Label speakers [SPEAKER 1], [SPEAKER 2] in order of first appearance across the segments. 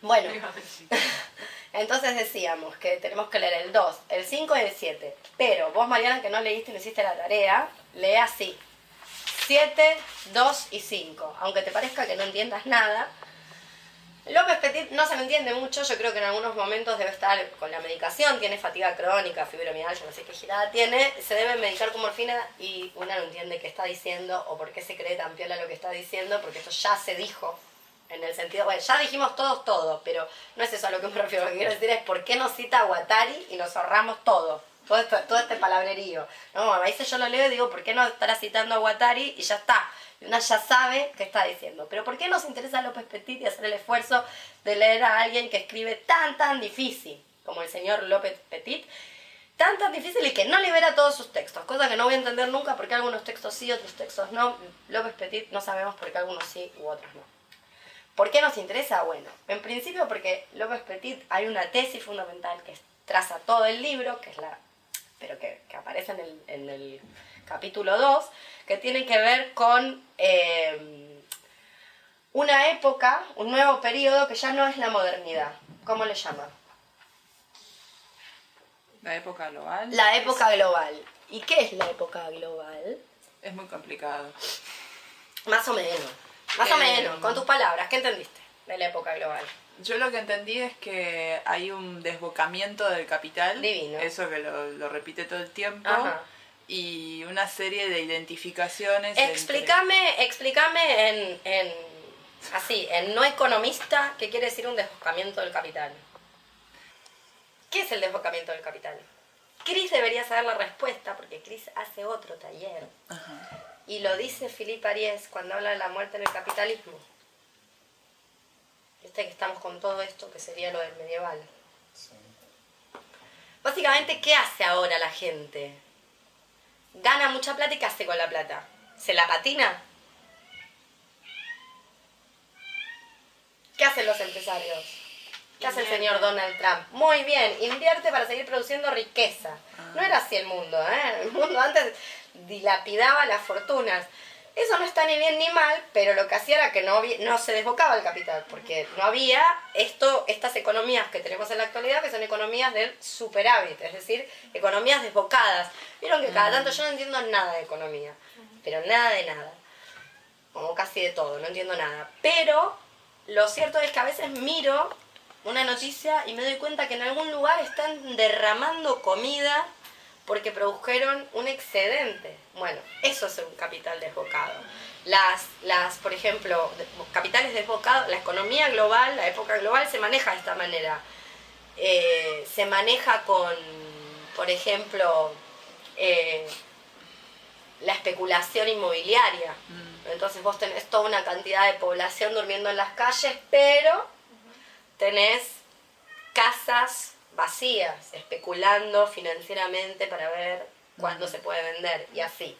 [SPEAKER 1] Bueno, entonces decíamos que tenemos que leer el 2, el 5 y el 7. Pero vos, Mariana, que no leíste y no hiciste la tarea, lee así. 7, 2 y 5. Aunque te parezca que no entiendas nada. López Petit no se me entiende mucho, yo creo que en algunos momentos debe estar con la medicación, tiene fatiga crónica, fibromialgia, no sé qué girada tiene, se debe medicar con morfina y una no entiende qué está diciendo o por qué se cree tan piola lo que está diciendo, porque esto ya se dijo en el sentido, bueno, ya dijimos todos todo, pero no es eso a lo que me refiero. Lo que quiero decir es por qué nos cita Guattari y nos ahorramos todo. Todo, todo este palabrerío. No, a veces yo lo leo y digo, ¿por qué no estará citando a Guattari y ya está? Y una ya sabe qué está diciendo. Pero ¿por qué nos interesa López Petit y hacer el esfuerzo de leer a alguien que escribe tan, tan difícil como el señor López Petit? Tan, tan difícil y que no libera todos sus textos. Cosa que no voy a entender nunca porque algunos textos sí, otros textos no. López Petit no sabemos por qué algunos sí u otros no. ¿Por qué nos interesa? Bueno, en principio porque López Petit hay una tesis fundamental que traza todo el libro, que es la, pero que, aparece en el, en el, capítulo 2, que tiene que ver con eh, una época, un nuevo periodo que ya no es la modernidad. ¿Cómo le llama?
[SPEAKER 2] La época global.
[SPEAKER 1] La época global. ¿Y qué es la época global?
[SPEAKER 2] Es muy complicado.
[SPEAKER 1] Más o menos. Más o eh, menos, con tus palabras, ¿qué entendiste de la época global?
[SPEAKER 2] Yo lo que entendí es que hay un desbocamiento del capital.
[SPEAKER 1] Divino.
[SPEAKER 2] Eso que lo, repite todo el tiempo. Y una serie de identificaciones.
[SPEAKER 1] Explícame, explícame en, en, así, en no economista, ¿qué quiere decir un desbocamiento del capital? ¿Qué es el desbocamiento del capital? Chris debería saber la respuesta porque Chris hace otro taller. Ajá. Y lo dice Philippe Ariès cuando habla de la muerte en el capitalismo. Este que estamos con todo esto, que sería lo del medieval. Básicamente, ¿qué hace ahora la gente? Gana mucha plata y ¿qué hace con la plata? ¿Se la patina? ¿Qué hacen los empresarios? ¿Qué hace el señor Donald Trump? Muy bien, invierte para seguir produciendo riqueza. No era así el mundo, ¿eh? El mundo antes dilapidaba las fortunas. Eso no está ni bien ni mal, pero lo que hacía era que no, no se desbocaba el capital, porque no había esto, estas economías que tenemos en la actualidad, que son economías del superávit, es decir, economías desbocadas. Vieron que cada tanto yo no entiendo nada de economía, pero nada de nada, como casi de todo, no entiendo nada. Pero lo cierto es que a veces miro una noticia y me doy cuenta que en algún lugar están derramando comida porque produjeron un excedente. Bueno, eso es un capital desbocado. Las, las, por ejemplo, capitales desbocados, la economía global, la época global se maneja de esta manera. Eh, se maneja con, por ejemplo, eh, la especulación inmobiliaria. Mm. Entonces vos tenés toda una cantidad de población durmiendo en las calles, pero tenés casas vacías, especulando financieramente para ver cuándo se puede vender y así.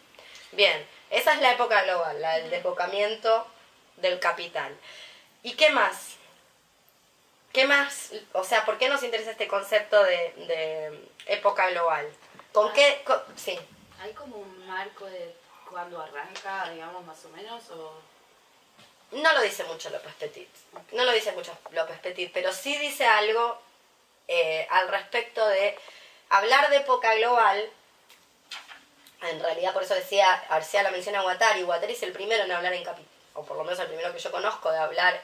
[SPEAKER 1] Bien, esa es la época global, la del desbocamiento del capital. ¿Y qué más? ¿Qué más? O sea, ¿por qué nos interesa este concepto de, época global? ¿Con qué? sí.
[SPEAKER 3] ¿Hay como un marco de cuándo arranca, digamos, más o menos? O...
[SPEAKER 1] No lo dice mucho López Petit. No lo dice mucho López Petit, pero sí dice algo eh, al respecto de hablar de época global. En realidad, por eso decía, García la menciona a Guattari. Guattari es el primero en hablar en capital, o por lo menos el primero que yo conozco de hablar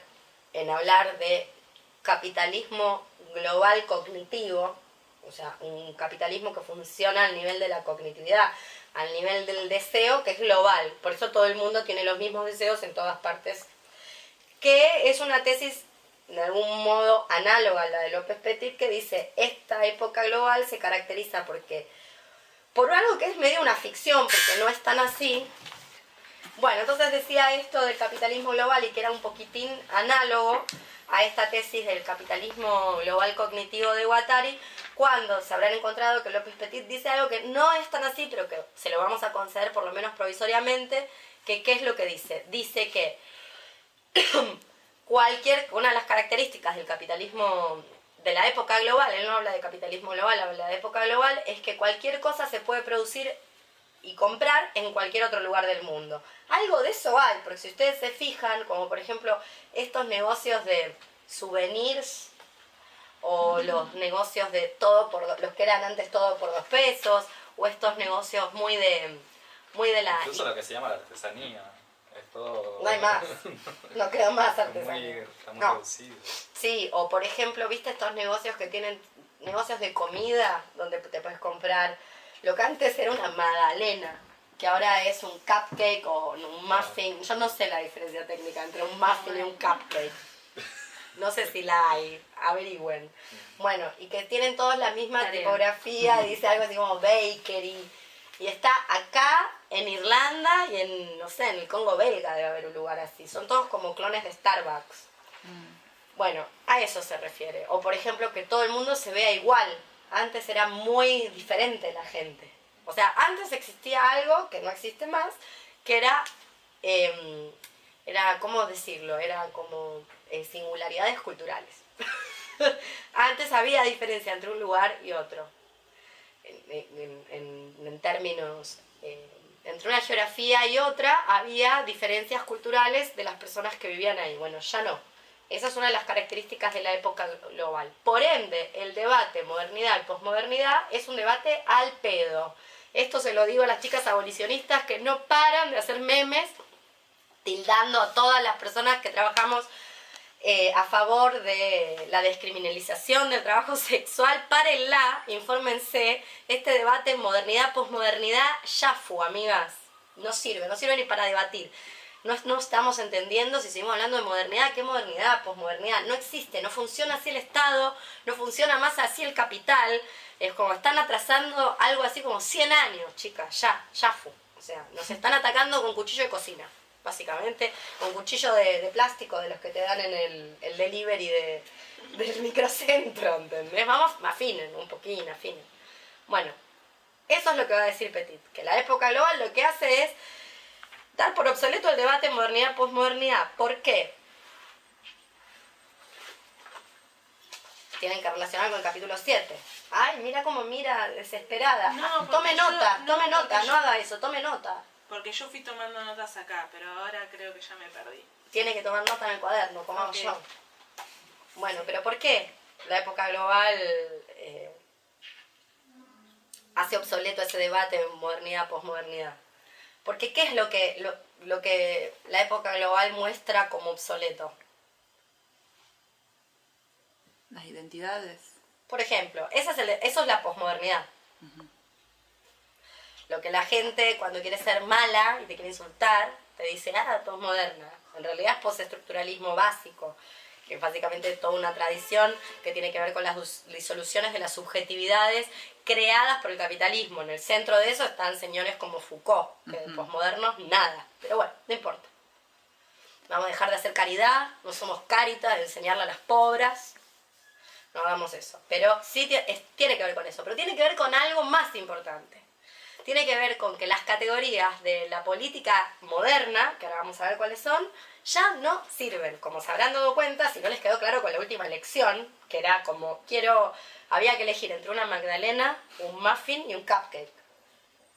[SPEAKER 1] en hablar de capitalismo global cognitivo, o sea, un capitalismo que funciona al nivel de la cognitividad, al nivel del deseo, que es global. Por eso todo el mundo tiene los mismos deseos en todas partes, que es una tesis de algún modo análoga a la de López Petit, que dice, esta época global se caracteriza porque, por algo que es medio una ficción, porque no es tan así, bueno, entonces decía esto del capitalismo global y que era un poquitín análogo a esta tesis del capitalismo global cognitivo de Guattari, cuando se habrán encontrado que López Petit dice algo que no es tan así, pero que se lo vamos a conceder por lo menos provisoriamente, que qué es lo que dice. Dice que cualquier, una de las características del capitalismo de la época global, él no habla de capitalismo global, habla de época global, es que cualquier cosa se puede producir y comprar en cualquier otro lugar del mundo. Algo de eso hay, porque si ustedes se fijan, como por ejemplo estos negocios de souvenirs o los negocios de todo por los que eran antes todo por dos pesos o estos negocios muy de muy de la
[SPEAKER 4] incluso lo que se llama la artesanía es todo
[SPEAKER 1] no hay más no queda más artesanía
[SPEAKER 4] no.
[SPEAKER 1] sí o por ejemplo viste estos negocios que tienen negocios de comida donde te puedes comprar lo que antes era una magdalena que ahora es un cupcake o un muffin. Yo no sé la diferencia técnica entre un muffin y un cupcake. No sé si la hay, averigüen. Bueno, y que tienen todos la misma tipografía, dice algo así como bakery. Y está acá, en Irlanda y en, no sé, en el Congo belga debe haber un lugar así. Son todos como clones de Starbucks. Mm. Bueno, a eso se refiere. O por ejemplo, que todo el mundo se vea igual. Antes era muy diferente la gente. O sea, antes existía algo que no existe más, que era, em, era ¿cómo decirlo? Era como eh, singularidades culturales. antes había diferencia entre un lugar y otro, en, términos, eh, entre una geografía y otra había diferencias culturales de las personas que vivían ahí. Bueno, ya no. Esa es una de las características de la época global. Por ende, el debate modernidad y posmodernidad es un debate al pedo. Esto se lo digo a las chicas abolicionistas que no paran de hacer memes tildando a todas las personas que trabajamos eh, a favor de la descriminalización del trabajo sexual. Párenla, infórmense. Este debate modernidad, posmodernidad, ya fue, amigas. No sirve, no sirve ni para debatir. No, no, estamos entendiendo si seguimos hablando de modernidad, qué modernidad, posmodernidad. No existe, no funciona así el Estado, no funciona más así el capital. Es como están atrasando algo así como 100 años, chicas, ya, ya fue. O sea, nos están atacando con cuchillo de cocina, básicamente, con cuchillo de, plástico de los que te dan en el, el delivery de, del microcentro, ¿entendés? Vamos, afinen, un poquín, afinen. Bueno, eso es lo que va a decir Petit, que la época global lo que hace es dar por obsoleto el debate modernidad-posmodernidad. ¿Por qué? Tienen que relacionar con el capítulo 7 Ay, mira cómo mira, desesperada. No, tome nota, tome nota, no haga eso, tome nota.
[SPEAKER 5] Porque yo fui tomando notas acá, pero ahora creo que ya me perdí.
[SPEAKER 1] Tiene que tomar nota en el cuaderno, como hago yo. Bueno, pero ¿por qué la época global eh, hace obsoleto ese debate de modernidad, posmodernidad? Porque ¿qué es lo que, lo, lo que la época global muestra como obsoleto?
[SPEAKER 2] Las identidades.
[SPEAKER 1] Por ejemplo, esa es eso es la posmodernidad. Lo que la gente cuando quiere ser mala y te quiere insultar, te dice, ah, posmoderna. En realidad es postestructuralismo básico, que es básicamente toda una tradición que tiene que ver con las disoluciones de las subjetividades creadas por el capitalismo. En el centro de eso están señores como Foucault, que de posmodernos nada. Pero bueno, no importa. Vamos a dejar de hacer caridad, no somos caritas, de enseñarle a las pobres no hagamos eso. Pero sí tiene que ver con eso, pero tiene que ver con algo más importante. Tiene que ver con que las categorías de la política moderna, que ahora vamos a ver cuáles son, ya no sirven. Como se habrán dado cuenta, si no les quedó claro con la última elección, que era como, quiero, había que elegir entre una magdalena, un muffin y un cupcake.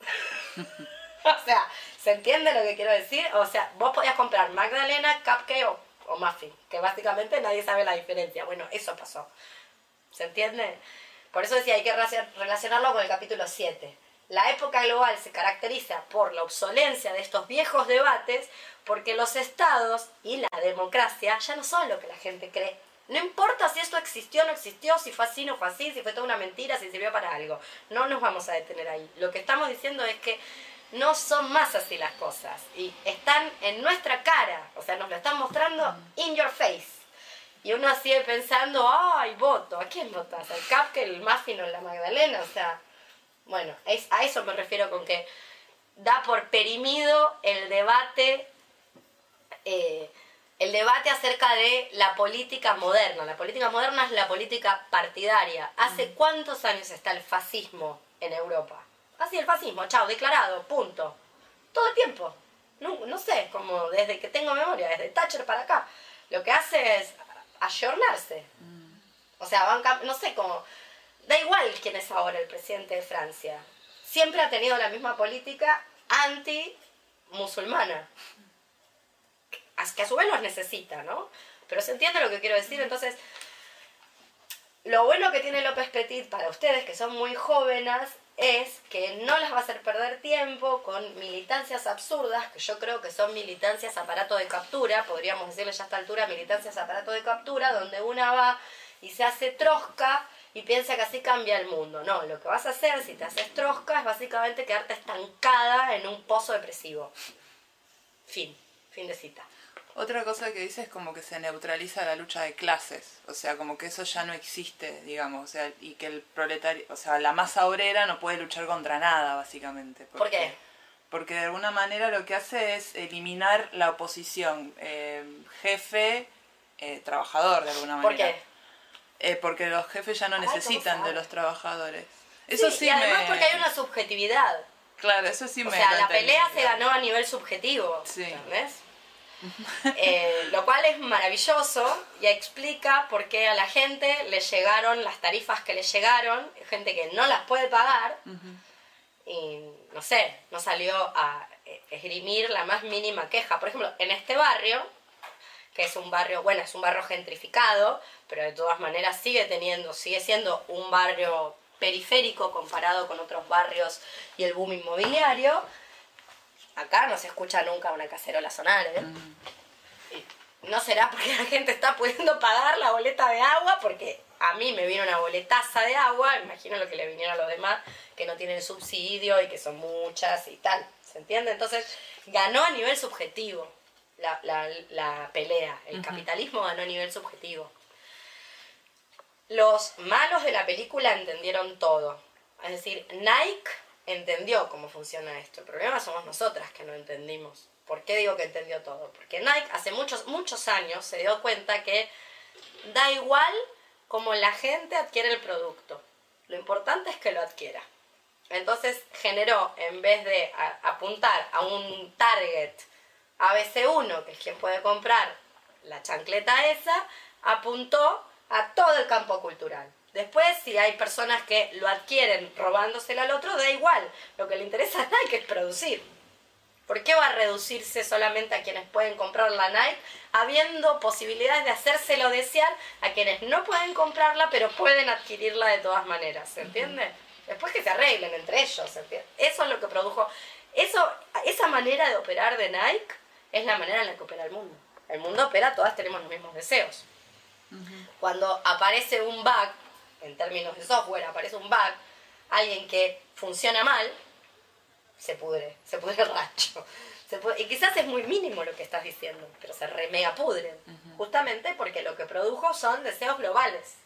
[SPEAKER 1] o sea, ¿se entiende lo que quiero decir? O sea, vos podías comprar magdalena, cupcake o, o muffin, que básicamente nadie sabe la diferencia. Bueno, eso pasó. ¿Se entiende? Por eso decía, hay que relacionarlo con el capítulo 7. La época global se caracteriza por la obsolencia de estos viejos debates porque los estados y la democracia ya no son lo que la gente cree. No importa si esto existió o no existió, si fue así o no fue así, si fue toda una mentira, si sirvió para algo. No nos vamos a detener ahí. Lo que estamos diciendo es que no son más así las cosas y están en nuestra cara, o sea, nos lo están mostrando in your face. Y uno sigue pensando, ay, voto, ¿a quién votas? ¿Al Capque, el Muffin la Magdalena? O sea, bueno, es, a eso me refiero con que da por perimido el debate, eh, el debate acerca de la política moderna. La política moderna es la política partidaria. ¿Hace cuántos años está el fascismo en Europa? Así, el fascismo, chao, declarado, punto. Todo el tiempo. No, no sé, como desde que tengo memoria, desde Thatcher para acá. Lo que hace es ayornarse. O sea, van, no sé cómo. Da igual quién es ahora el presidente de Francia. Siempre ha tenido la misma política anti-musulmana. Que a su vez los necesita, ¿no? Pero se entiende lo que quiero decir, entonces lo bueno que tiene López Petit para ustedes que son muy jóvenes es que no les va a hacer perder tiempo con militancias absurdas, que yo creo que son militancias aparato de captura, podríamos decirle ya a esta altura militancias aparato de captura, donde una va y se hace trosca y piensa que así cambia el mundo. No, lo que vas a hacer si te haces trosca es básicamente quedarte estancada en un pozo depresivo. Fin, fin de cita.
[SPEAKER 2] Otra cosa que dice es como que se neutraliza la lucha de clases, o sea, como que eso ya no existe, digamos, o sea, y que el proletario, o sea, la masa obrera no puede luchar contra nada, básicamente.
[SPEAKER 1] ¿Por qué?
[SPEAKER 2] Porque de alguna manera lo que hace es eliminar la oposición eh, jefe, eh, trabajador, de alguna manera.
[SPEAKER 1] ¿Por qué?
[SPEAKER 2] Eh, porque los jefes ya no
[SPEAKER 1] Ay,
[SPEAKER 2] necesitan
[SPEAKER 1] ¿cómo
[SPEAKER 2] de los trabajadores. Eso sí,
[SPEAKER 1] y además
[SPEAKER 2] me...
[SPEAKER 1] porque hay una subjetividad.
[SPEAKER 2] Claro, eso sí
[SPEAKER 1] O
[SPEAKER 2] me...
[SPEAKER 1] sea,
[SPEAKER 2] lo
[SPEAKER 1] la pelea se ganó a nivel subjetivo.
[SPEAKER 2] Sí.
[SPEAKER 1] ¿Entendés? Eh, lo cual es maravilloso y explica por qué a la gente le llegaron las tarifas que le llegaron, gente que no las puede pagar y no sé, no salió a eh, esgrimir la más mínima queja. Por ejemplo, en este barrio, que es un barrio, bueno, es un barrio gentrificado, pero de todas maneras sigue teniendo, sigue siendo un barrio periférico comparado con otros barrios y el boom inmobiliario. Acá no se escucha nunca una cacerola sonar, ¿eh? Y No será porque la gente está pudiendo pagar la boleta de agua, porque a mí me vino una boletaza de agua, imagino lo que le vinieron a los demás que no tienen subsidio y que son muchas y tal, ¿se entiende? Entonces ganó a nivel subjetivo la, la- la pelea, el capitalismo ganó a nivel subjetivo. Los malos de la película entendieron todo. Es decir, Nike entendió cómo funciona esto. El problema somos nosotras que no entendimos. ¿Por qué digo que entendió todo? Porque Nike hace muchos, muchos años se dio cuenta que da igual cómo la gente adquiere el producto. Lo importante es que lo adquiera. Entonces generó, en vez de a- apuntar a un target ABC1, que es quien puede comprar la chancleta esa, apuntó a todo el campo cultural. Después, si hay personas que lo adquieren robándoselo al otro, da igual. Lo que le interesa a Nike es producir. ¿Por qué va a reducirse solamente a quienes pueden comprar la Nike, habiendo posibilidades de hacérselo desear a quienes no pueden comprarla, pero pueden adquirirla de todas maneras? ¿Se entiende? Después que se arreglen entre ellos. ¿se? Eso es lo que produjo. Eso, esa manera de operar de Nike es la manera en la que opera el mundo. El mundo opera, todas tenemos los mismos deseos. Cuando aparece un bug, en términos de software, aparece un bug, alguien que funciona mal, se pudre, se pudre el rancho. Se pudre- y quizás es muy mínimo lo que estás diciendo, pero se re mega pudren. Justamente porque lo que produjo son deseos globales.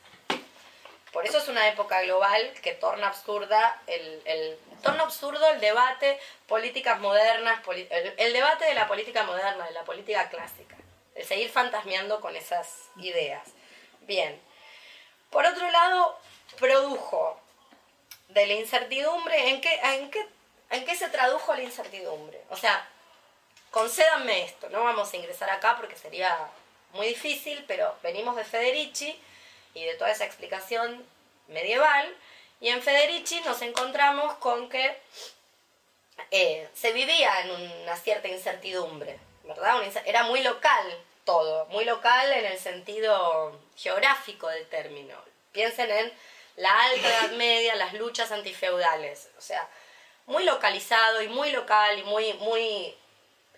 [SPEAKER 1] Por eso es una época global que torna absurda el, el- torna absurdo el debate políticas modernas, el debate de la política moderna, de la política clásica, el seguir fantasmeando con esas ideas. Bien. Por otro lado, produjo de la incertidumbre, ¿en qué, en qué, en qué se tradujo la incertidumbre? O sea, concédanme esto, no vamos a ingresar acá porque sería muy difícil, pero venimos de Federici y de toda esa explicación medieval, y en Federici nos encontramos con que eh, se vivía en una cierta incertidumbre, ¿verdad? Era muy local todo, muy local en el sentido geográfico del término. Piensen en la alta edad media, las luchas antifeudales, o sea, muy localizado y muy local y muy, muy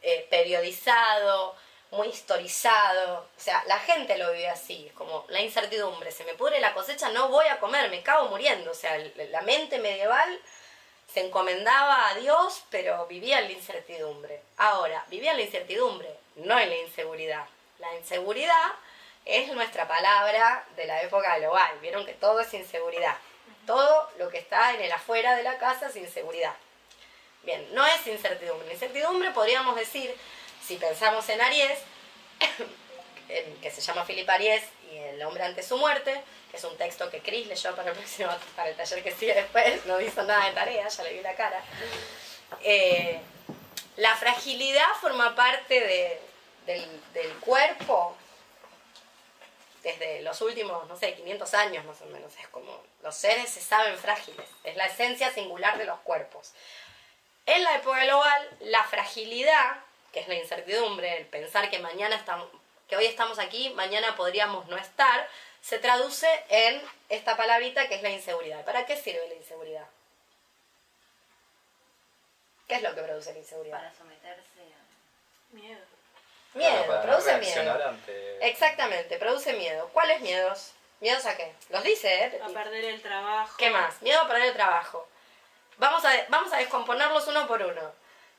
[SPEAKER 1] eh, periodizado, muy historizado. O sea, la gente lo vive así, como la incertidumbre. Se me pudre la cosecha, no voy a comer, me cago muriendo. O sea, la mente medieval se encomendaba a Dios, pero vivía en la incertidumbre. Ahora, vivía en la incertidumbre, no en la inseguridad. La inseguridad es nuestra palabra de la época global. Vieron que todo es inseguridad. Todo lo que está en el afuera de la casa es inseguridad. Bien, no es incertidumbre. Incertidumbre podríamos decir, si pensamos en Aries, que se llama Philip Aries y El hombre ante su muerte, que es un texto que Chris leyó para el próximo, para el taller que sigue después, no hizo nada de tarea, ya le vi la cara. Eh, la fragilidad forma parte de- del, del cuerpo desde los últimos, no sé, 500 años más o menos. Es como los seres se saben frágiles, es la esencia singular de los cuerpos. En la época global, la fragilidad, que es la incertidumbre, el pensar que mañana estamos, que hoy estamos aquí, mañana podríamos no estar, se traduce en esta palabrita que es la inseguridad. ¿Para qué sirve la inseguridad? ¿Qué es lo que produce la inseguridad?
[SPEAKER 3] Para someterse a...
[SPEAKER 5] Miedo.
[SPEAKER 1] Miedo,
[SPEAKER 4] Claro, para no
[SPEAKER 1] produce miedo.
[SPEAKER 4] ante-
[SPEAKER 1] Exactamente, produce miedo. ¿Cuáles miedos? ¿Miedos a qué? Los dice, ¿eh?
[SPEAKER 5] A perder el trabajo.
[SPEAKER 1] ¿Qué más? Miedo a perder el trabajo. Vamos a, vamos a descomponerlos uno por uno.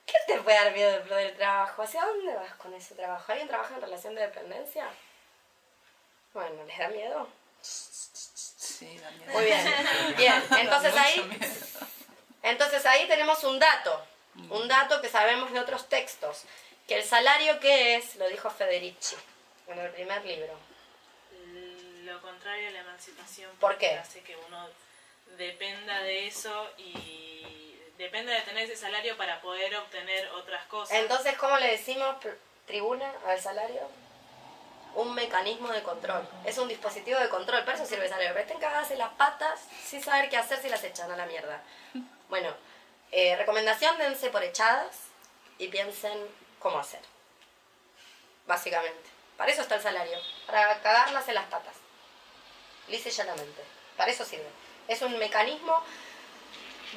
[SPEAKER 1] ¿Qué te puede dar miedo de perder el trabajo? ¿Hacia dónde vas con ese trabajo? ¿Alguien trabaja en relación de dependencia? Bueno, ¿les da miedo?
[SPEAKER 2] Sí, Daniel.
[SPEAKER 1] Muy bien. Bien, entonces ahí, entonces ahí tenemos un dato. Un dato que sabemos de otros textos. Que el salario, ¿qué es? Lo dijo Federici en el primer libro.
[SPEAKER 5] Lo contrario a la emancipación.
[SPEAKER 1] ¿Por
[SPEAKER 5] porque
[SPEAKER 1] qué?
[SPEAKER 5] Hace que uno dependa de eso y dependa de tener ese salario para poder obtener otras cosas.
[SPEAKER 1] Entonces, ¿cómo le decimos tribuna al salario? Un mecanismo de control. Es un dispositivo de control. Para eso sirve el salario. Pero estén cagadas en las patas sin saber qué hacer si las echan a la mierda. Bueno, eh, recomendación, dense por echadas y piensen cómo hacer. Básicamente. Para eso está el salario. Para cagarlas en las patas. Lisa y llanamente. Para eso sirve. Es un mecanismo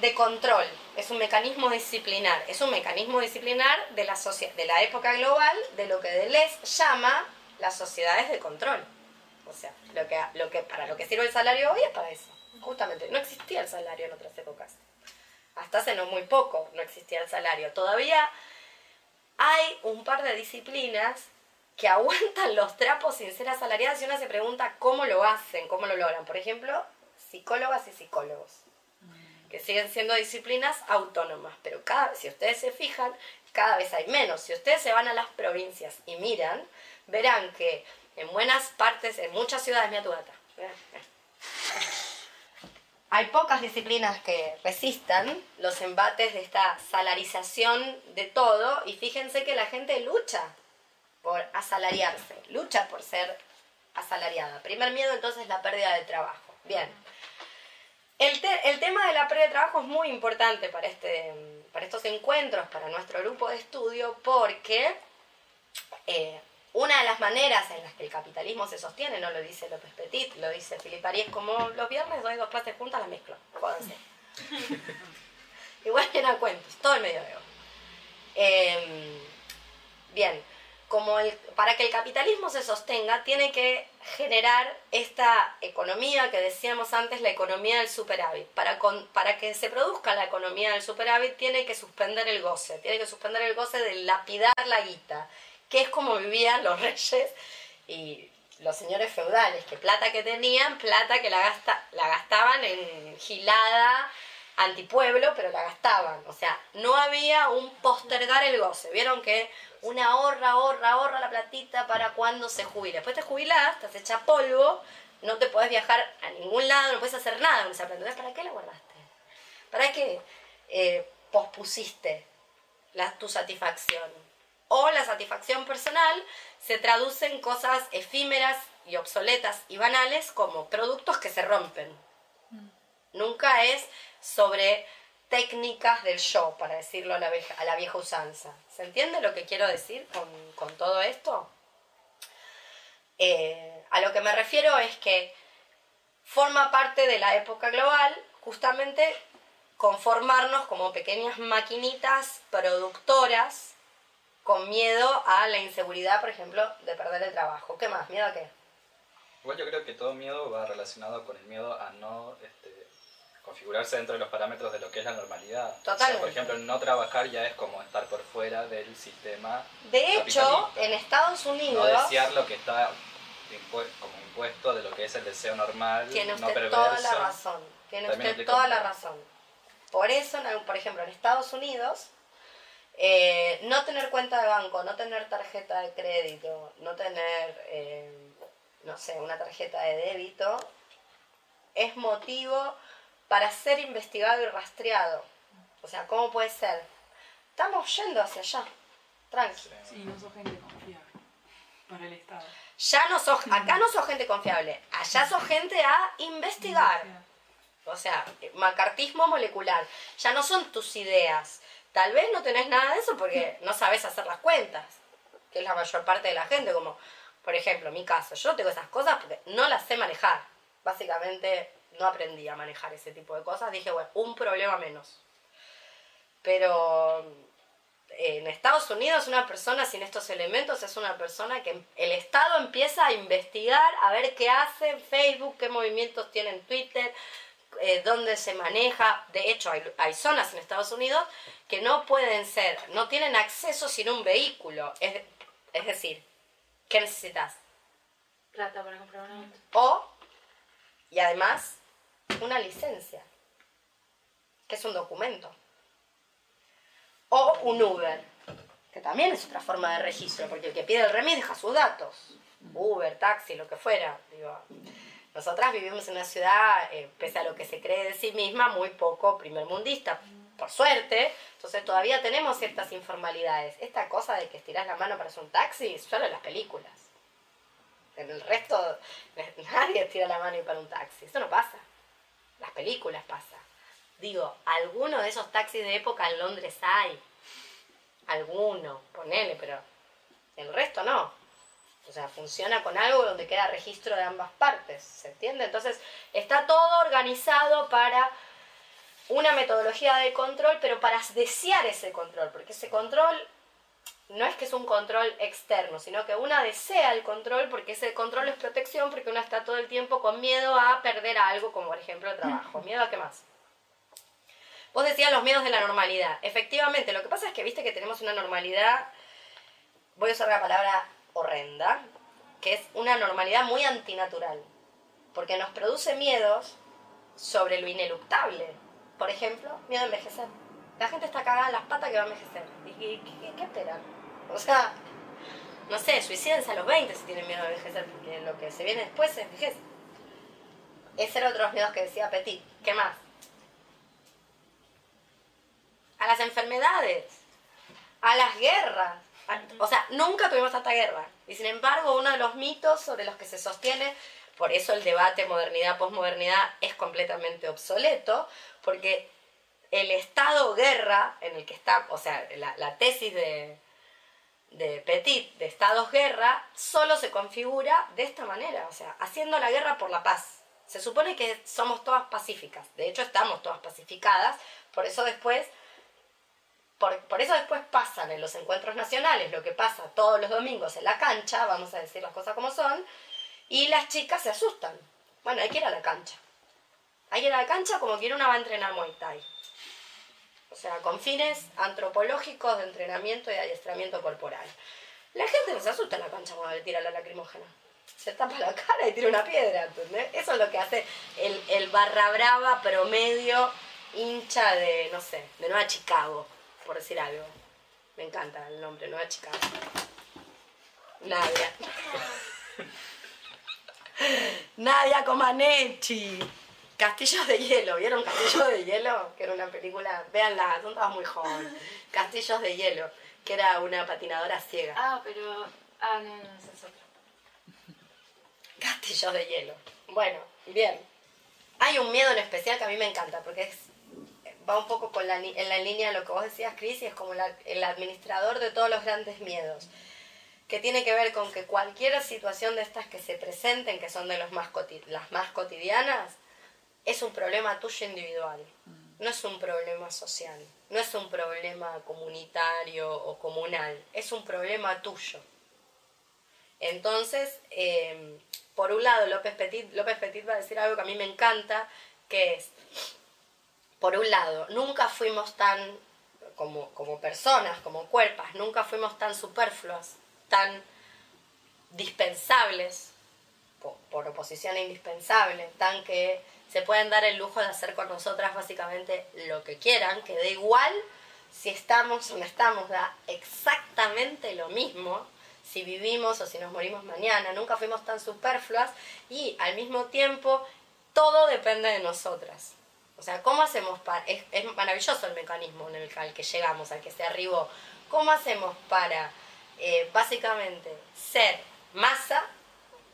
[SPEAKER 1] de control, es un mecanismo disciplinar, es un mecanismo disciplinar de la, de la época global, de lo que Deleuze llama las sociedades de control. O sea, lo que, lo que, para lo que sirve el salario hoy es para eso. Justamente, no existía el salario en otras épocas. Hasta hace no muy poco no existía el salario. Todavía hay un par de disciplinas que aguantan los trapos sin ser asalariadas y uno se pregunta cómo lo hacen, cómo lo logran. Por ejemplo, psicólogas y psicólogos que siguen siendo disciplinas autónomas, pero cada si ustedes se fijan, cada vez hay menos. Si ustedes se van a las provincias y miran, verán que en buenas partes, en muchas ciudades, mira tu. Hay pocas disciplinas que resistan los embates de esta salarización de todo y fíjense que la gente lucha por asalariarse, lucha por ser asalariada. Primer miedo entonces la pérdida de trabajo. Bien. El, te- el tema de la pérdida de trabajo es muy importante para, este, para estos encuentros, para nuestro grupo de estudio, porque eh, una de las maneras en las que el capitalismo se sostiene, no lo dice López Petit, lo dice Philip Arias, como los viernes doy dos clases juntas, las mezclo, jódanse. Igual eran cuentos, todo el medioevo. Eh, bien, como el, para que el capitalismo se sostenga, tiene que generar esta economía que decíamos antes, la economía del superávit. Para, con- para que se produzca la economía del superávit, tiene que suspender el goce, tiene que suspender el goce de lapidar la guita, que es como vivían los reyes y los señores feudales, que plata que tenían, plata que la, gasta, la gastaban en gilada antipueblo, pero la gastaban. O sea, no había un postergar el goce. Vieron que una ahorra, ahorra, ahorra la platita para cuando se jubile. Después te jubilás, estás hecha polvo, no te podés viajar a ningún lado, no puedes hacer nada con esa plata. Entonces, ¿para qué la guardaste? ¿Para qué eh, pospusiste tu satisfacción? O la satisfacción personal se traduce en cosas efímeras y obsoletas y banales como productos que se rompen. Nunca es sobre técnicas del show, para decirlo a la, vieja, a la vieja usanza. ¿Se entiende lo que quiero decir con, con todo esto? Eh, a lo que me refiero es que forma parte de la época global justamente conformarnos como pequeñas maquinitas productoras con miedo a la inseguridad, por ejemplo, de perder el trabajo. ¿Qué más? ¿Miedo a qué?
[SPEAKER 4] Igual yo creo que todo miedo va relacionado con el miedo a no este, configurarse dentro de los parámetros de lo que es la normalidad. O sea,
[SPEAKER 1] Totalmente.
[SPEAKER 4] por ejemplo, no trabajar ya es como estar por fuera del sistema.
[SPEAKER 1] De hecho, en Estados
[SPEAKER 4] No
[SPEAKER 1] Unidos...
[SPEAKER 4] desear lo que está como impuesto de lo que es el deseo normal.
[SPEAKER 1] Tiene
[SPEAKER 4] no
[SPEAKER 1] usted
[SPEAKER 4] perverso.
[SPEAKER 1] toda la razón. Tiene
[SPEAKER 4] También
[SPEAKER 1] usted toda la razón. Por eso, por ejemplo, en Estados Unidos, eh, no tener cuenta de banco, no tener tarjeta de crédito, no tener, eh, no sé, una tarjeta de débito, es motivo para ser investigado y rastreado. O sea, ¿cómo puede ser? Estamos yendo hacia allá. Tranqui.
[SPEAKER 2] Sí, no sos gente confiable para el Estado.
[SPEAKER 1] Ya no sos, acá no sos gente confiable, allá sos gente a investigar. O sea, macartismo molecular. Ya no son tus ideas. Tal vez no tenés nada de eso porque no sabes hacer las cuentas, que es la mayor parte de la gente. Como, Por ejemplo, mi caso, yo no tengo esas cosas porque no las sé manejar. Básicamente no aprendí a manejar ese tipo de cosas. Dije, bueno, un problema menos. Pero en Estados Unidos una persona sin estos elementos es una persona que el Estado empieza a investigar, a ver qué hace en Facebook, qué movimientos tiene en Twitter, eh, dónde se maneja. De hecho, hay, hay, zonas en Estados Unidos que no pueden ser, no tienen acceso sin un vehículo. Es, es decir, ¿qué necesitas?
[SPEAKER 3] Plata para comprar un auto.
[SPEAKER 1] O, y además, una licencia, que es un documento. O un Uber, que también es otra forma de registro, porque el que pide el remis deja sus datos. Uber, taxi, lo que fuera. Digo, nosotras vivimos en una ciudad, eh, pese a lo que se cree de sí misma, muy poco primermundista, por suerte. Entonces todavía tenemos ciertas informalidades. Esta cosa de que estiras la mano para hacer un taxi, solo en las películas. En el resto, nadie estira la mano y para un taxi. Eso no pasa. Las películas pasa. Digo, alguno de esos taxis de época en Londres hay. Alguno, ponele, pero el resto no. O sea, funciona con algo donde queda registro de ambas partes, ¿se entiende? Entonces, está todo organizado para una metodología de control, pero para desear ese control, porque ese control no es que es un control externo, sino que una desea el control porque ese control es protección, porque uno está todo el tiempo con miedo a perder algo, como por ejemplo el trabajo. ¿Miedo a qué más? Vos decías los miedos de la normalidad. Efectivamente, lo que pasa es que viste que tenemos una normalidad, voy a usar la palabra horrenda, que es una normalidad muy antinatural, porque nos produce miedos sobre lo ineluctable. Por ejemplo, miedo a envejecer. La gente está cagada en las patas que va a envejecer. ¿Y qué, qué, qué esperan? O sea, no sé, suicídense a los 20 si tienen miedo a envejecer, porque lo que se viene después es envejece. Ese era otro de los miedos que decía Petit. ¿Qué más? A las enfermedades, a las guerras. O sea, nunca tuvimos tanta guerra. Y sin embargo, uno de los mitos sobre los que se sostiene, por eso el debate modernidad-posmodernidad es completamente obsoleto, porque el estado guerra en el que está, o sea, la tesis de, de Petit, de estados guerra, solo se configura de esta manera, o sea, haciendo la guerra por la paz. Se supone que somos todas pacíficas, de hecho estamos todas pacificadas, por eso después por, por, eso después pasan en los encuentros nacionales lo que pasa todos los domingos en la cancha, vamos a decir las cosas como son, y las chicas se asustan. Bueno, hay que ir a la cancha. Hay que ir a la cancha como que una va a entrenar Muay Thai. O sea, con fines antropológicos de entrenamiento y adiestramiento corporal. La gente no se asusta en la cancha cuando le tira la lacrimógena. Se tapa la cara y tira una piedra. Eso es lo que hace el, el barra brava promedio hincha de, no sé, de Nueva Chicago por decir algo. Me encanta el nombre, Nueva Chicago. Nadia. Nadia Comaneci. Castillos de hielo, ¿vieron Castillos de hielo? Que era una película, véanla, son todas muy jóvenes. Castillos de hielo, que era una patinadora ciega.
[SPEAKER 3] Ah, pero. Ah, no, no, ese es otro.
[SPEAKER 1] Castillos de hielo. Bueno, bien. Hay un miedo en especial que a mí me encanta, porque es va un poco con la, en la línea de lo que vos decías, Cris, y es como la, el administrador de todos los grandes miedos, que tiene que ver con que cualquier situación de estas que se presenten, que son de los más las más cotidianas, es un problema tuyo individual, no es un problema social, no es un problema comunitario o comunal, es un problema tuyo. Entonces, eh, por un lado, López Petit, López Petit va a decir algo que a mí me encanta, que es, por un lado, nunca fuimos tan, como, como personas, como cuerpas, nunca fuimos tan superfluas, tan dispensables, por, por oposición a indispensable, tan que se pueden dar el lujo de hacer con nosotras básicamente lo que quieran, que da igual si estamos o no estamos, da exactamente lo mismo si vivimos o si nos morimos mañana, nunca fuimos tan superfluas y al mismo tiempo todo depende de nosotras. O sea, ¿cómo hacemos para... Es, maravilloso el mecanismo en el al que llegamos, al que se arribó. ¿Cómo hacemos para, eh, básicamente, ser masa,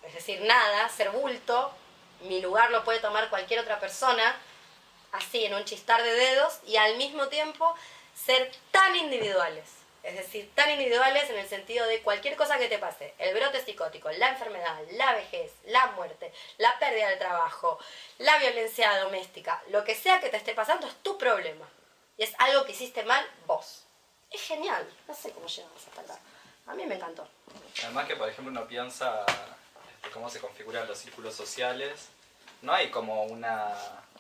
[SPEAKER 1] es decir, nada, ser bulto, mi lugar lo puede tomar cualquier otra persona, así, en un chistar de dedos, y al mismo tiempo ser tan individuales, es decir, tan individuales en el sentido de cualquier cosa que te pase, el brote psicótico, la enfermedad, la vejez, la muerte, la pérdida del trabajo, la violencia doméstica, lo que sea que te esté pasando es tu problema. Y es algo que hiciste mal vos. Es genial, no sé cómo llegamos hasta acá. A mí me encantó.
[SPEAKER 4] Además que, por ejemplo, uno piensa cómo se configuran los círculos sociales. No hay como una,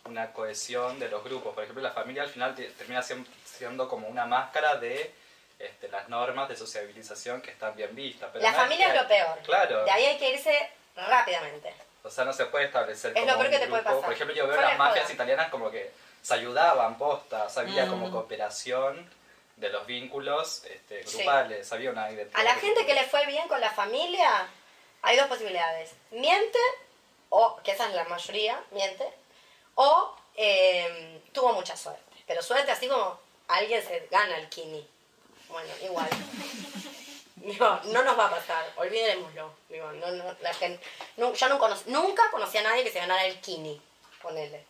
[SPEAKER 4] una cohesión de los grupos. Por ejemplo, la familia al final te- termina siendo como una máscara de este, las normas de sociabilización que están bien vistas. Pero
[SPEAKER 1] La
[SPEAKER 4] no es
[SPEAKER 1] familia es
[SPEAKER 4] que-
[SPEAKER 1] lo peor.
[SPEAKER 4] Claro.
[SPEAKER 1] De ahí hay que irse rápidamente.
[SPEAKER 4] O sea, no se puede establecer
[SPEAKER 1] Es
[SPEAKER 4] como
[SPEAKER 1] lo peor que te puede
[SPEAKER 4] grupo.
[SPEAKER 1] pasar.
[SPEAKER 4] Por ejemplo, yo veo las mafias italianas como que se ayudaban postas, había
[SPEAKER 1] Mm.
[SPEAKER 4] como cooperación de los vínculos este,
[SPEAKER 1] Sí.
[SPEAKER 4] grupales, había una identidad.
[SPEAKER 1] A la gente que le fue bien con la familia, hay dos posibilidades. Miente, o, que esa es la mayoría, miente, o eh, tuvo mucha suerte. Pero suerte así como alguien se gana el kini. Bueno, igual. Digo, no nos va a pasar, olvidémoslo. Digo, no, no, la gente, no, yo no nunca conocí a nadie que se ganara el kini, ponele.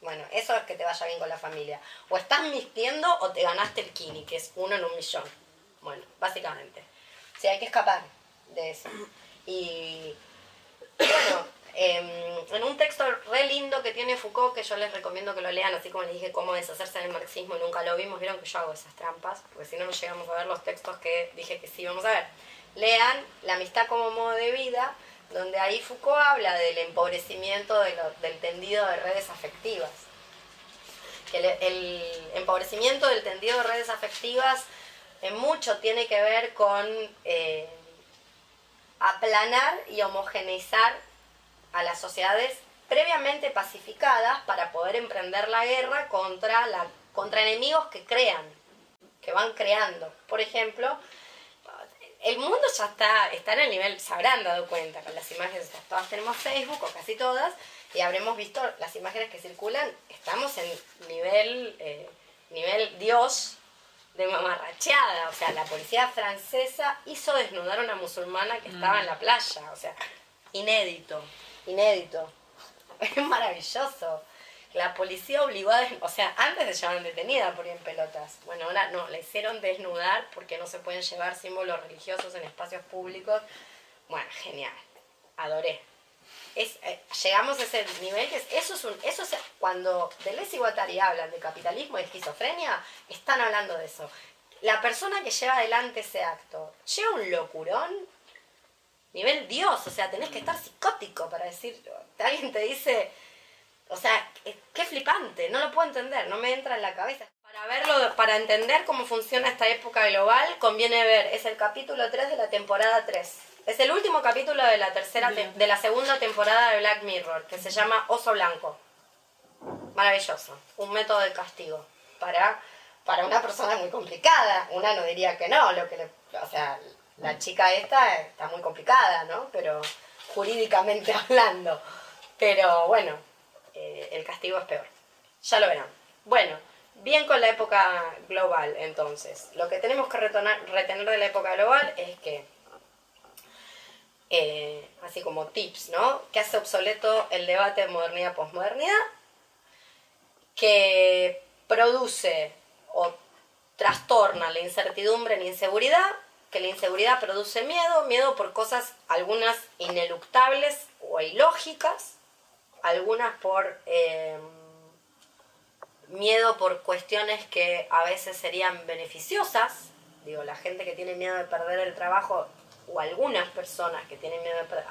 [SPEAKER 1] Bueno, eso es que te vaya bien con la familia. O estás mintiendo o te ganaste el kini, que es uno en un millón. Bueno, básicamente. Sí, hay que escapar de eso. Y bueno, em, en un texto re lindo que tiene Foucault, que yo les recomiendo que lo lean, así como les dije cómo deshacerse del marxismo y nunca lo vimos, vieron que yo hago esas trampas, porque si no, no llegamos a ver los textos que dije que sí vamos a ver. Lean La amistad como modo de vida, donde ahí Foucault habla del empobrecimiento del tendido de redes afectivas. Que el, el empobrecimiento del tendido de redes afectivas en mucho tiene que ver con eh, aplanar y homogeneizar a las sociedades previamente pacificadas para poder emprender la guerra contra, la, contra enemigos que crean, que van creando. Por ejemplo, el mundo ya está, está en el nivel, se habrán dado cuenta con las imágenes, todas tenemos Facebook o casi todas, y habremos visto las imágenes que circulan, estamos en nivel, eh, nivel Dios de mamarracheada, o sea, la policía francesa hizo desnudar a una musulmana que estaba en la playa, o sea, inédito, inédito, es maravilloso. La policía obligó a, des- o sea, antes se llevaban detenida por ir en pelotas. Bueno, ahora no, la hicieron desnudar porque no se pueden llevar símbolos religiosos en espacios públicos. Bueno, genial. Adoré. Es, eh, llegamos a ese nivel que es- eso es un, eso es, cuando Deleuze y Guattari hablan de capitalismo y esquizofrenia, están hablando de eso. La persona que lleva adelante ese acto, lleva un locurón, nivel Dios, o sea, tenés que estar psicótico para decir, alguien te dice, o sea, qué flipante, no lo puedo entender, no me entra en la cabeza. Para verlo, para entender cómo funciona esta época global, conviene ver, es el capítulo 3 de la temporada 3. Es el último capítulo de la tercera te- de la segunda temporada de Black Mirror, que se llama Oso Blanco. Maravilloso, un método de castigo para para una persona muy complicada. Una no diría que no, lo que le- o sea, la chica esta está muy complicada, ¿no? Pero jurídicamente hablando. Pero bueno, eh, el castigo es peor. Ya lo verán. Bueno, bien con la época global, entonces. Lo que tenemos que retener de la época global es que, eh, así como tips, ¿no? Que hace obsoleto el debate de modernidad-posmodernidad, que produce o trastorna la incertidumbre en inseguridad, que la inseguridad produce miedo, miedo por cosas algunas ineluctables o ilógicas, algunas por eh, miedo por cuestiones que a veces serían beneficiosas, digo, la gente que tiene miedo de perder el trabajo o algunas personas que tienen miedo per-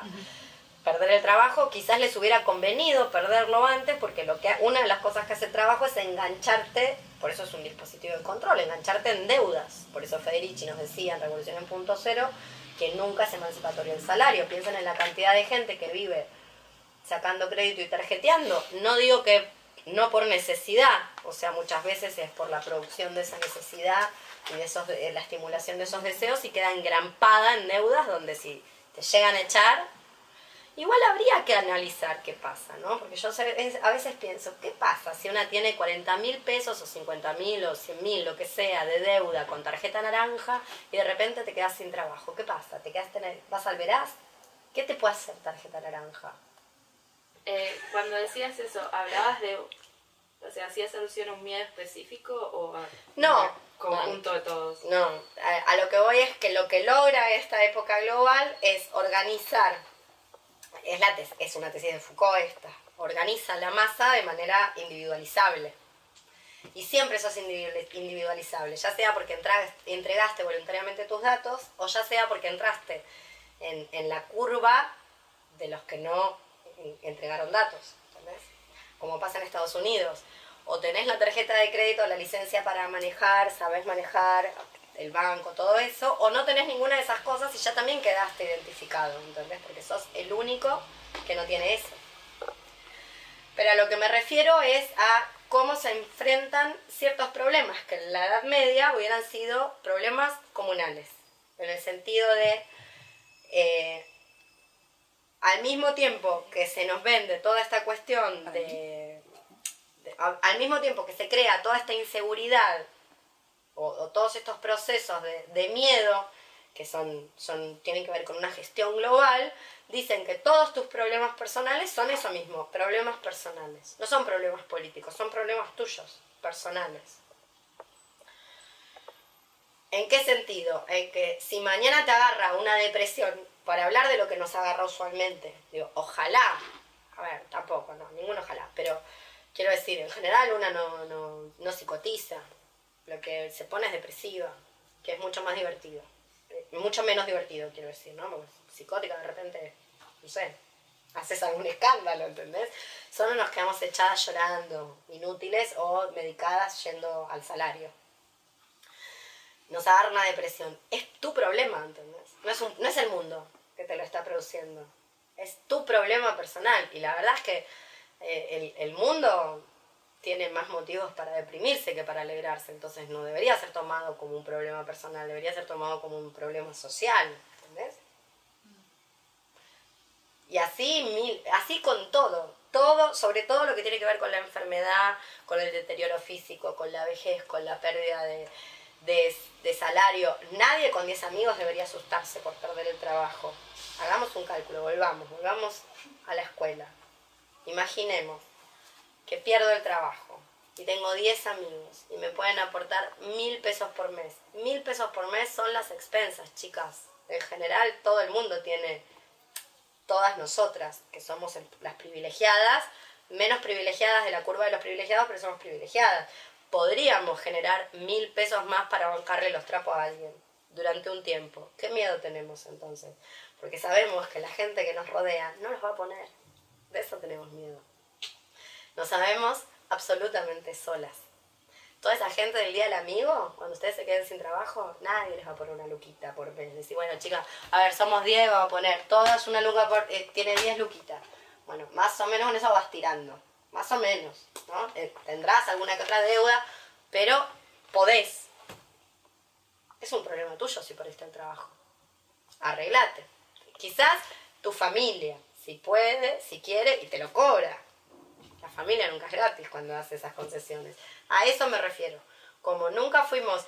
[SPEAKER 1] perder el trabajo, quizás les hubiera convenido perderlo antes, porque lo que una de las cosas que hace el trabajo es engancharte, por eso es un dispositivo de control, engancharte en deudas. Por eso Federici nos decía en Revolución en Punto Cero que nunca es emancipatorio el salario. Piensen en la cantidad de gente que vive sacando crédito y tarjeteando. No digo que no por necesidad, o sea, muchas veces es por la producción de esa necesidad y de esos, de la estimulación de esos deseos y queda engrampada en deudas donde si te llegan a echar, igual habría que analizar qué pasa, ¿no? Porque yo a veces pienso, ¿qué pasa si una tiene 40 mil pesos o 50 mil o 100 mil, lo que sea, de deuda con tarjeta naranja y de repente te quedas sin trabajo? ¿Qué pasa? ¿Te quedas tener, vas al veraz? ¿Qué te puede hacer tarjeta naranja?
[SPEAKER 3] Eh, cuando decías eso, ¿hablabas de... O sea, ¿hacías alusión a un miedo específico o a...
[SPEAKER 1] No,
[SPEAKER 3] conjunto de todos.
[SPEAKER 1] No, a, lo que voy es que lo que logra esta época global es organizar, es, la tes- es una tesis de Foucault esta, organiza la masa de manera individualizable. Y siempre sos individual- individualizable, ya sea porque entra- entregaste voluntariamente tus datos o ya sea porque entraste en, en la curva de los que no en- entregaron datos, ¿entendés? Como pasa en Estados Unidos. O tenés la tarjeta de crédito, la licencia para manejar, sabés manejar, el banco, todo eso, o no tenés ninguna de esas cosas y ya también quedaste identificado, ¿entendés? Porque sos el único que no tiene eso. Pero a lo que me refiero es a cómo se enfrentan ciertos problemas que en la Edad Media hubieran sido problemas comunales, en el sentido de, eh, al mismo tiempo que se nos vende toda esta cuestión de, al mismo tiempo que se crea toda esta inseguridad o, todos estos procesos de, miedo que son, tienen que ver con una gestión global, dicen que todos tus problemas personales son eso mismo, problemas personales. No son problemas políticos, son problemas tuyos, personales. ¿En qué sentido? En que si mañana te agarra una depresión, para hablar de lo que nos agarra usualmente, digo, ojalá, a ver, tampoco, no, ningún ojalá, pero quiero decir, en general una no, no, no psicotiza, lo que se pone es depresiva, que es mucho más divertido, Eh, mucho menos divertido, quiero decir, ¿no? Porque psicótica de repente, no sé, haces algún escándalo, ¿entendés? Solo nos quedamos echadas llorando, inútiles o medicadas yendo al salario nos agarra una depresión. Es tu problema, ¿entendés? No es, un- no es el mundo que te lo está produciendo. Es tu problema personal. Y la verdad es que eh, el, el mundo tiene más motivos para deprimirse que para alegrarse. Entonces no debería ser tomado como un problema personal, debería ser tomado como un problema social. ¿Entendés? Y así, mil, así con todo, todo, sobre todo lo que tiene que ver con la enfermedad, con el deterioro físico, con la vejez, con la pérdida de, de, de salario. Nadie con 10 amigos debería asustarse por perder el trabajo. Hagamos un cálculo, volvamos, volvamos a la escuela. Imaginemos que pierdo el trabajo y tengo 10 amigos y me pueden aportar mil pesos por mes. Mil pesos por mes son las expensas, chicas. En general todo el mundo tiene todas nosotras, que somos las privilegiadas, menos privilegiadas de la curva de los privilegiados, pero somos privilegiadas. Podríamos generar mil pesos más para bancarle los trapos a alguien durante un tiempo. ¿Qué miedo tenemos entonces? Porque sabemos que la gente que nos rodea no los va a poner. De eso tenemos miedo. Nos sabemos absolutamente solas. Toda esa gente del Día del Amigo, cuando ustedes se queden sin trabajo, nadie les va a poner una luquita por mes. Decir, bueno, chicas, a ver, somos 10, vamos a poner todas una luca por... eh, tiene 10 luquitas. Bueno, más o menos con eso vas tirando. Más o menos, ¿no? Eh, tendrás alguna que otra deuda, pero podés. Es un problema tuyo si perdiste el trabajo. Arreglate. Quizás tu familia, si puede, si quiere, y te lo cobra. La familia nunca es gratis cuando hace esas concesiones. A eso me refiero. Como nunca fuimos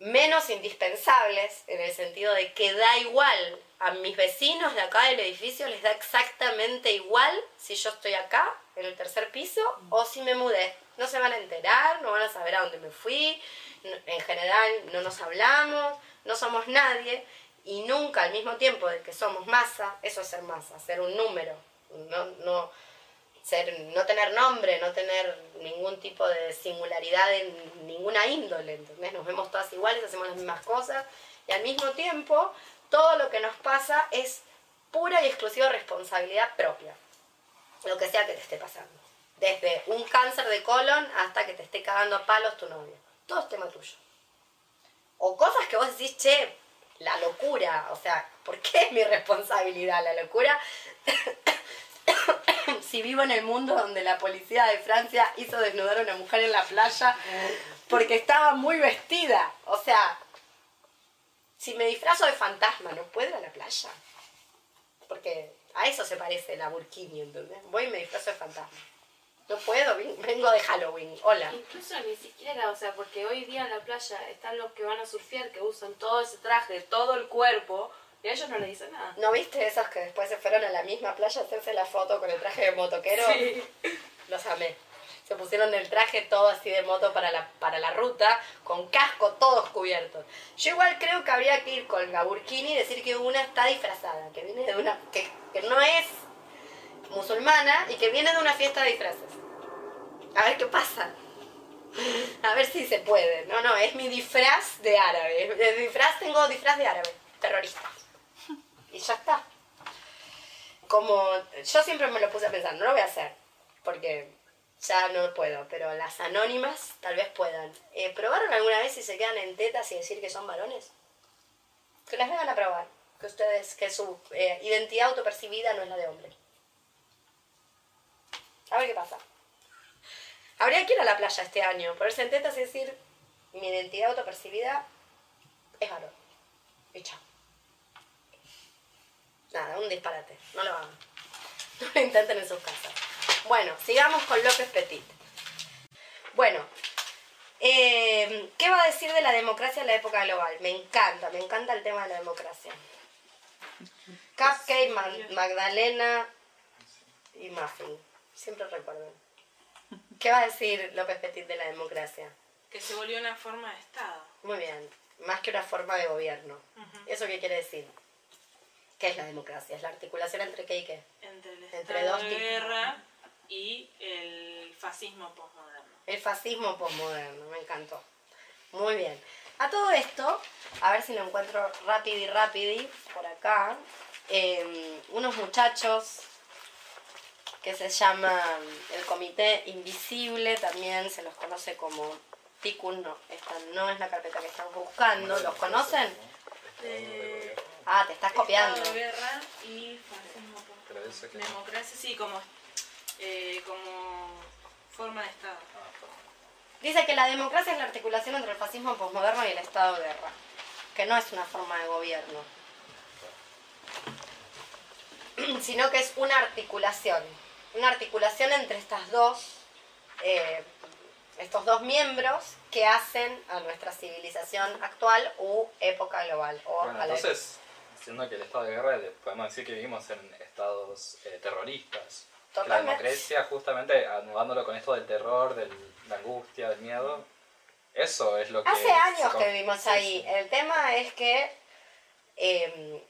[SPEAKER 1] menos indispensables, en el sentido de que da igual a mis vecinos de acá del edificio, les da exactamente igual si yo estoy acá, en el tercer piso, o si me mudé. No se van a enterar, no van a saber a dónde me fui, en general no nos hablamos, no somos nadie, y nunca al mismo tiempo de que somos masa, eso es ser masa, ser un número, no, no, ser, no tener nombre, no tener ningún tipo de singularidad en ninguna índole, ¿entendés? Nos vemos todas iguales, hacemos las mismas cosas y al mismo tiempo todo lo que nos pasa es pura y exclusiva responsabilidad propia, lo que sea que te esté pasando. Desde un cáncer de colon hasta que te esté cagando a palos tu novio. Todo es tema tuyo. O cosas que vos decís, che, la locura, o sea, ¿por qué es mi responsabilidad la locura? si vivo en el mundo donde la policía de Francia hizo desnudar a una mujer en la playa porque estaba muy vestida. O sea, si me disfrazo de fantasma, ¿no puedo ir a la playa? Porque a eso se parece la burkini, ¿entendés? Voy y me disfrazo de fantasma. No puedo, vengo de Halloween. Hola.
[SPEAKER 3] Incluso ni siquiera, o sea, porque hoy día en la playa están los que van a surfear, que usan todo ese traje, todo el cuerpo, y a ellos no les dicen nada.
[SPEAKER 1] ¿No viste esos que después se fueron a la misma playa a hacerse la foto con el traje de motoquero?
[SPEAKER 3] Sí.
[SPEAKER 1] Los amé. se pusieron el traje todo así de moto para la, para la ruta, con casco, todos cubiertos. Yo igual creo que habría que ir con la burkini y decir que una está disfrazada, que viene de una, que, que no es musulmana y que viene de una fiesta de disfraces. A ver qué pasa. A ver si se puede. No, no, es mi disfraz de árabe. De disfraz tengo disfraz de árabe, terrorista. Y ya está. Como yo siempre me lo puse a pensar, no lo voy a hacer, porque ya no puedo, pero las anónimas tal vez puedan. Eh, ¿Probaron alguna vez si se quedan en tetas y decir que son varones? Que las vengan a probar. Que ustedes, que su eh, identidad autopercibida no es la de hombre. A ver qué pasa. Habría que ir a la playa este año, ponerse en tetas y decir, mi identidad autopercibida es varón. Y chao. Nada, un disparate. No lo hagan. No lo intenten en sus casas. Bueno, sigamos con López Petit. Bueno, eh, ¿qué va a decir de la democracia en la época global? Me encanta, me encanta el tema de la democracia. Cupcake, Ma- Magdalena y Muffin. Siempre recuerden. ¿Qué va a decir López Petit de la democracia?
[SPEAKER 5] Que se volvió una forma de Estado.
[SPEAKER 1] Muy bien, más que una forma de gobierno. ¿Eso qué quiere decir? ¿Qué es la democracia? Es la articulación entre qué y qué.
[SPEAKER 5] Entre el
[SPEAKER 1] Entre
[SPEAKER 5] estado
[SPEAKER 1] dos
[SPEAKER 5] de guerra y el fascismo postmoderno.
[SPEAKER 1] El fascismo posmoderno, me encantó. Muy bien. A todo esto, a ver si lo encuentro rápido y rápido por acá. eh, unos muchachos que se llaman el Comité Invisible, también se los conoce como TICUN, no, esta no es la carpeta que estamos buscando, ¿los conocen? Ah, te estás copiando.
[SPEAKER 5] Estado de guerra y fascismo Democracia, sí, como, eh, como forma de Estado.
[SPEAKER 1] Dice que la democracia es la articulación entre el fascismo posmoderno y el estado de guerra, que no es una forma de gobierno, sino que es una articulación, una articulación entre estas dos, eh, estos dos miembros que hacen a nuestra civilización actual u época global. O
[SPEAKER 4] Bueno,
[SPEAKER 1] a la-
[SPEAKER 4] entonces, siendo que el estado de guerra, podemos decir que vivimos en estados eh, terroristas. Que La democracia, justamente anudándolo con esto del terror, de la angustia, del miedo, eso es lo que...
[SPEAKER 1] Hace años que vivimos
[SPEAKER 4] sí,
[SPEAKER 1] ahí.
[SPEAKER 4] sí.
[SPEAKER 1] El tema es que eh,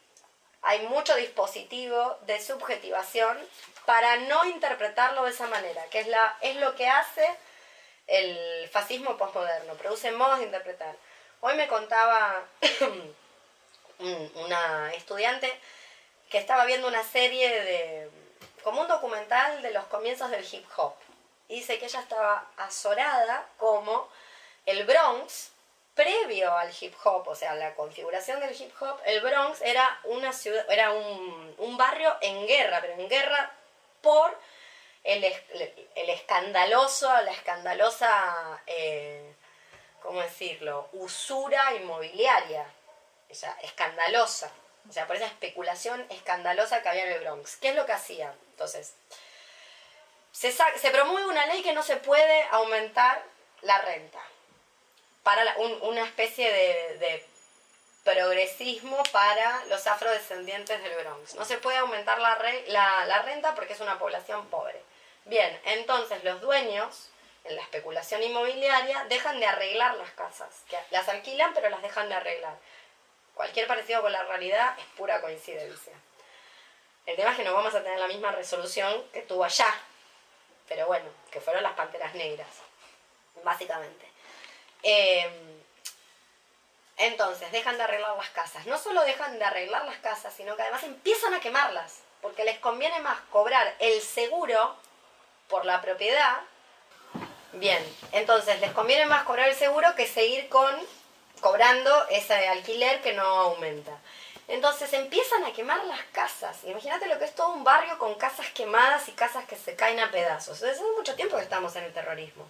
[SPEAKER 1] hay mucho dispositivo de subjetivación para no interpretarlo de esa manera, que es, la, es lo que hace el fascismo postmoderno, produce modos de interpretar. Hoy me contaba un- una estudiante que estaba viendo una serie de, como un documental de los comienzos del hip hop. Dice que ella estaba azorada como el Bronx, previo al hip hop, o sea, la configuración del hip hop, el Bronx era una ciudad, era un barrio en guerra, pero en guerra por el, el escandaloso, la escandalosa, eh, ¿cómo decirlo?, usura inmobiliaria, o sea, escandalosa, o sea, por esa especulación escandalosa que había en el Bronx. ¿Qué es lo que hacían? Entonces, se, se promueve una ley que no se puede aumentar la renta para una especie de progresismo para los afrodescendientes del Bronx. No se puede aumentar la, re- la, la renta porque es una población pobre. Bien, entonces los dueños, en la especulación inmobiliaria, dejan de arreglar las casas. Las alquilan pero las dejan de arreglar. Cualquier parecido con la realidad es pura coincidencia. El tema es que no vamos a tener la misma resolución que tuvo allá. Pero bueno, que fueron las panteras negras, básicamente. Eh, entonces, dejan de arreglar las casas. No solo dejan de arreglar las casas, sino que además empiezan a quemarlas. Porque les conviene más cobrar el seguro por la propiedad. Bien, entonces les conviene más cobrar el seguro que seguir con cobrando ese alquiler que no aumenta. Entonces empiezan a quemar las casas. Imagínate lo que es todo un barrio con casas quemadas y casas que se caen a pedazos. Hace mucho tiempo que estamos en el terrorismo.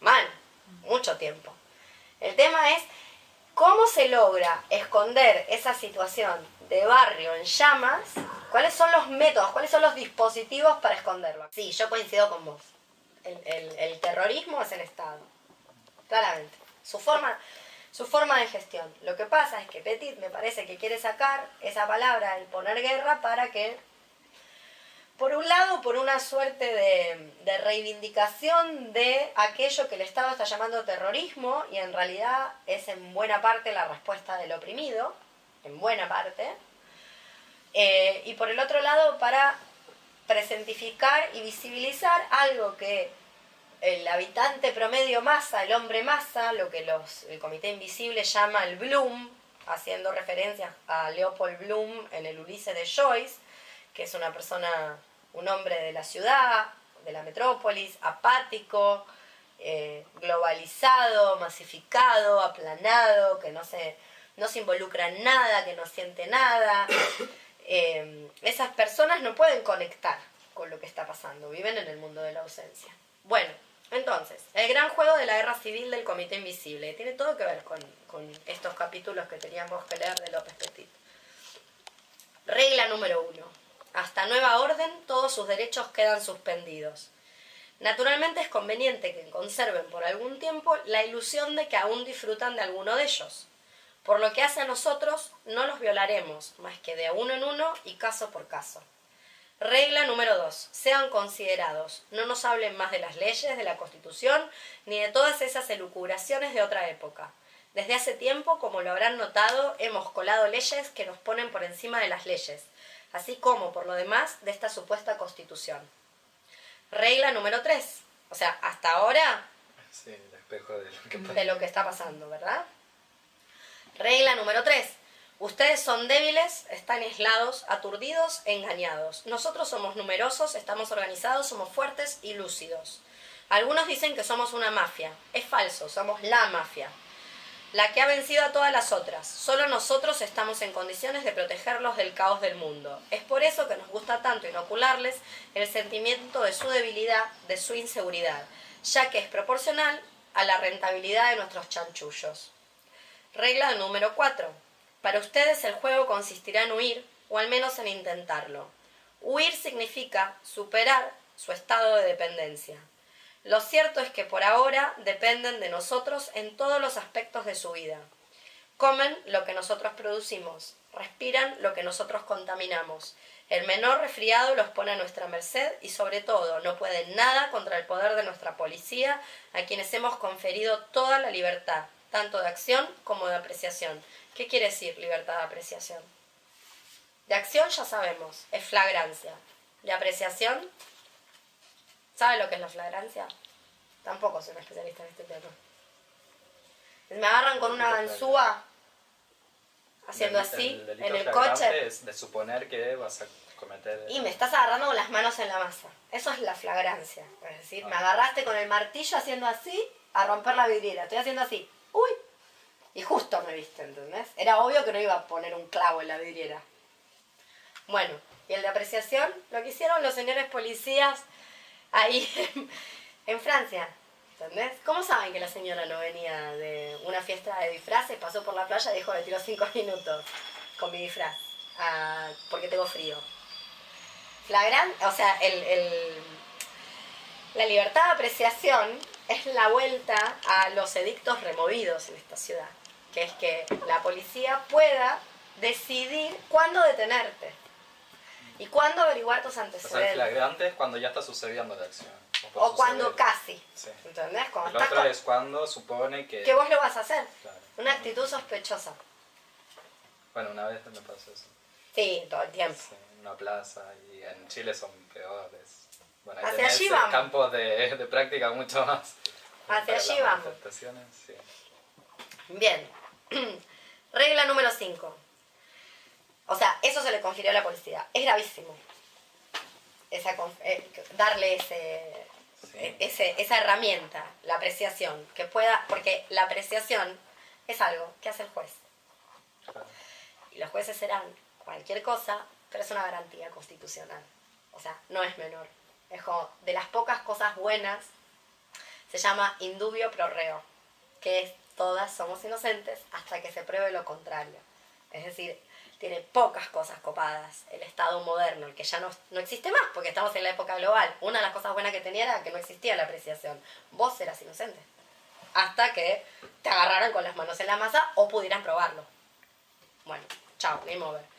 [SPEAKER 1] Mal, mucho tiempo. El tema es cómo se logra esconder esa situación de barrio en llamas. ¿Cuáles son los métodos, cuáles son los dispositivos para esconderlo? Sí, yo coincido con vos. El, el- terrorismo es el Estado. Claramente. Su forma, su forma de gestión. Lo que pasa es que Petit me parece que quiere sacar esa palabra, el poner guerra, para que por un lado, por una suerte de, reivindicación de aquello que el Estado está llamando terrorismo y en realidad es en buena parte la respuesta del oprimido, en buena parte. Eh, y por el otro lado, para presentificar y visibilizar algo que el habitante promedio masa, el hombre masa, lo que el Comité Invisible llama el Bloom, haciendo referencia a Leopold Bloom en el Ulises de Joyce, que es una persona, un hombre de la ciudad, de la metrópolis, apático, eh, globalizado, masificado, aplanado, que no se, no se involucra en nada, que no siente nada. Eh, esas personas no pueden conectar con lo que está pasando, viven en el mundo de la ausencia. Bueno, entonces, el gran juego de la guerra civil del Comité Invisible, tiene todo que ver con, con estos capítulos que teníamos que leer de López Petit. Regla número uno. Hasta nueva orden, todos sus derechos quedan suspendidos. Naturalmente es conveniente que conserven por algún tiempo la ilusión de que aún disfrutan de alguno de ellos. Por lo que hace a nosotros, no los violaremos, más que de uno en uno y caso por caso. Regla número dos. Sean considerados. No nos hablen más de las leyes, de la Constitución, ni de todas esas elucubraciones de otra época. Desde hace tiempo, como lo habrán notado, hemos colado leyes que nos ponen por encima de las leyes, así como, por lo demás, de esta supuesta Constitución. Regla número tres. O sea, hasta ahora
[SPEAKER 4] Sí, el espejo de lo que pasa.
[SPEAKER 1] de lo que está pasando, ¿verdad? Regla número 3. Ustedes son débiles, están aislados, aturdidos, engañados. Nosotros somos numerosos, estamos organizados, somos fuertes y lúcidos. Algunos dicen que somos una mafia. Es falso, somos la mafia. La que ha vencido a todas las otras. Solo nosotros estamos en condiciones de protegerlos del caos del mundo. Es por eso que nos gusta tanto inocularles el sentimiento de su debilidad, de su inseguridad, ya que es proporcional a la rentabilidad de nuestros chanchullos. Regla número 4. Para ustedes el juego consistirá en huir, o al menos en intentarlo. Huir significa superar su estado de dependencia. Lo cierto es que por ahora dependen de nosotros en todos los aspectos de su vida. Comen lo que nosotros producimos, respiran lo que nosotros contaminamos. El menor resfriado los pone a nuestra merced y sobre todo no pueden nada contra el poder de nuestra policía, a quienes hemos conferido toda la libertad, tanto de acción como de apreciación. ¿Qué quiere decir libertad de apreciación? De acción ya sabemos, es flagrancia. De apreciación, ¿sabe lo que es la flagrancia? Tampoco soy una especialista en este tema. Me agarran con una ganzúa haciendo así
[SPEAKER 4] el
[SPEAKER 1] en el coche
[SPEAKER 4] Es de suponer que vas a cometer.
[SPEAKER 1] y me estás agarrando con las manos en la masa. Eso es la flagrancia. Es decir, me
[SPEAKER 4] Ah.
[SPEAKER 1] agarraste con el martillo haciendo así a romper la vidriera. Estoy haciendo así. ¡Uy! Y justo me viste, ¿entendés? Era obvio que no iba a poner un clavo en la vidriera. Bueno, y el de apreciación, lo que hicieron los señores policías ahí en, Francia. ¿Entendés? ¿Cómo saben que la señora no venía de una fiesta de disfraces, pasó por la playa y dijo, me tiró cinco minutos con mi disfraz? Ah, porque tengo frío. Flagrante, o sea, el- la libertad de apreciación es la vuelta a los edictos removidos en esta ciudad, que es que la policía pueda decidir cuándo detenerte y cuándo averiguar tus
[SPEAKER 4] O sea, el
[SPEAKER 1] antecedentes.
[SPEAKER 4] flagrante es cuando ya está sucediendo la acción. por
[SPEAKER 1] O cuando casi.
[SPEAKER 4] Sí.
[SPEAKER 1] ¿Entendés? Cuando
[SPEAKER 4] El otro
[SPEAKER 1] con-
[SPEAKER 4] es cuando supone que.
[SPEAKER 1] que vos lo vas a hacer.
[SPEAKER 4] Claro.
[SPEAKER 1] Una actitud sospechosa.
[SPEAKER 4] Bueno, una vez me pasó eso.
[SPEAKER 1] Sí, todo el tiempo.
[SPEAKER 4] Sí, en una plaza y en Chile son peores. Bueno, ahí
[SPEAKER 1] Hacia allí vamos.
[SPEAKER 4] campos de, de práctica mucho más.
[SPEAKER 1] Hacia allí vamos.
[SPEAKER 4] sí.
[SPEAKER 1] Bien. Regla número 5. O sea, eso se le confirió a la policía. Es gravísimo. Esa eh, darle ese,
[SPEAKER 4] Sí.
[SPEAKER 1] e- ese, esa herramienta, la apreciación, que pueda, porque la apreciación es algo que hace el juez.
[SPEAKER 4] Claro.
[SPEAKER 1] Y los jueces serán cualquier cosa, pero es una garantía constitucional. O sea, no es menor. Es como de las pocas cosas buenas, se llama indubio pro reo, que es todas somos inocentes hasta que se pruebe lo contrario. Es decir, tiene pocas cosas copadas el Estado moderno, el que ya no, no existe más, porque estamos en la época global. Una de las cosas buenas que tenía era que no existía la apreciación. Vos eras inocente. Hasta que te agarraran con las manos en la masa o pudieran probarlo. Bueno, chao, game over.